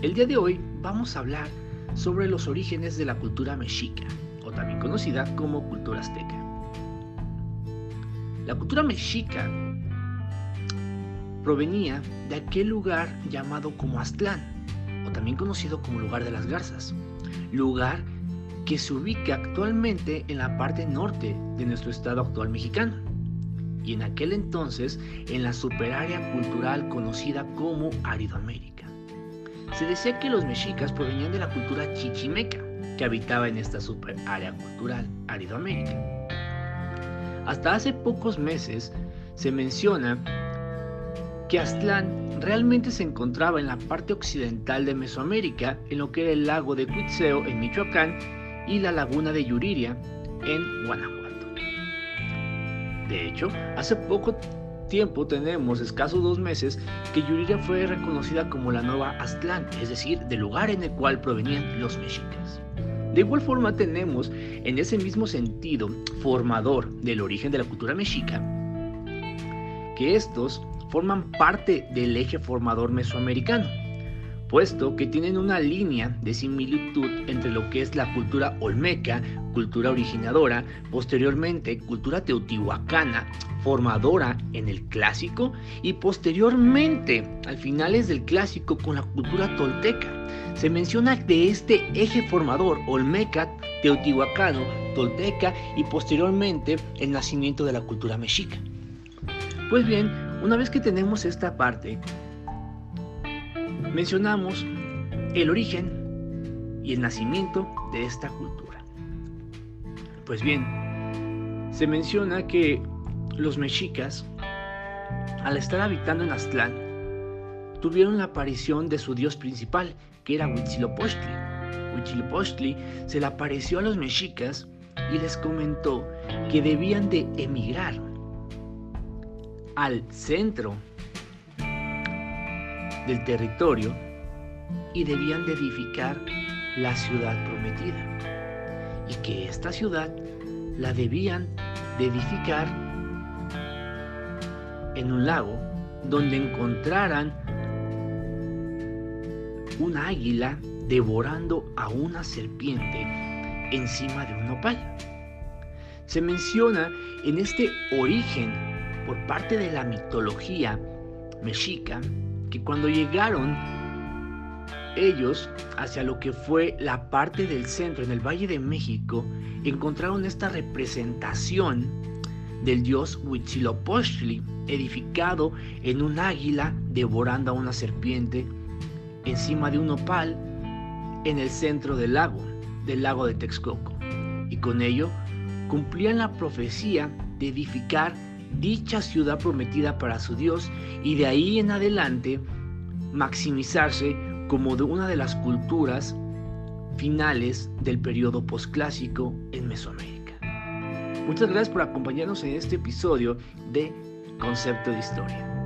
El día de hoy vamos a hablar sobre los orígenes de la cultura mexica, o también conocida como cultura azteca. La cultura mexica provenía de aquel lugar llamado como Aztlán, o también conocido como lugar de las garzas, lugar que se ubica actualmente en la parte norte de nuestro estado actual mexicano, y en aquel entonces en la superárea cultural conocida como Aridoamérica. Se decía que los mexicas provenían de la cultura chichimeca, que habitaba en esta superárea cultural Aridoamérica. Hasta hace pocos meses se menciona que Aztlán realmente se encontraba en la parte occidental de Mesoamérica, en lo que era el lago de Cuitzeo en Michoacán y la laguna de Yuriria en Guanajuato. De hecho, hace poco tiempo tenemos, escasos dos meses, que Yuriria fue reconocida como la nueva Aztlán, es decir, del lugar en el cual provenían los mexicas. De igual forma tenemos, en ese mismo sentido formador del origen de la cultura mexica, que estos forman parte del eje formador mesoamericano, puesto que tienen una línea de similitud entre lo que es la cultura olmeca, cultura originadora, posteriormente cultura teotihuacana, formadora en el clásico, y posteriormente, al finales del clásico, con la cultura tolteca. Se menciona de este eje formador olmeca, teotihuacano, tolteca y posteriormente el nacimiento de la cultura mexica. Pues bien, una vez que tenemos esta parte, mencionamos el origen y el nacimiento de esta cultura. Pues bien, se menciona que los mexicas, al estar habitando en Aztlán, tuvieron la aparición de su dios principal, que era Huitzilopochtli. Huitzilopochtli se le apareció a los mexicas y les comentó que debían de emigrar al centro del territorio y debían de edificar la ciudad prometida. Y que esta ciudad la debían de edificar en un lago donde encontraran un águila devorando a una serpiente encima de un nopal. Se menciona en este origen por parte de la mitología mexica que cuando llegaron ellos hacia lo que fue la parte del centro, en el Valle de México, encontraron esta representación del dios Huitzilopochtli, edificado en un águila devorando a una serpiente encima de un opal en el centro del lago, del lago de Texcoco. Y con ello cumplían la profecía de edificar dicha ciudad prometida para su Dios y de ahí en adelante maximizarse como de una de las culturas finales del periodo posclásico en Mesoamérica. Muchas gracias por acompañarnos en este episodio de Concepto de Historia.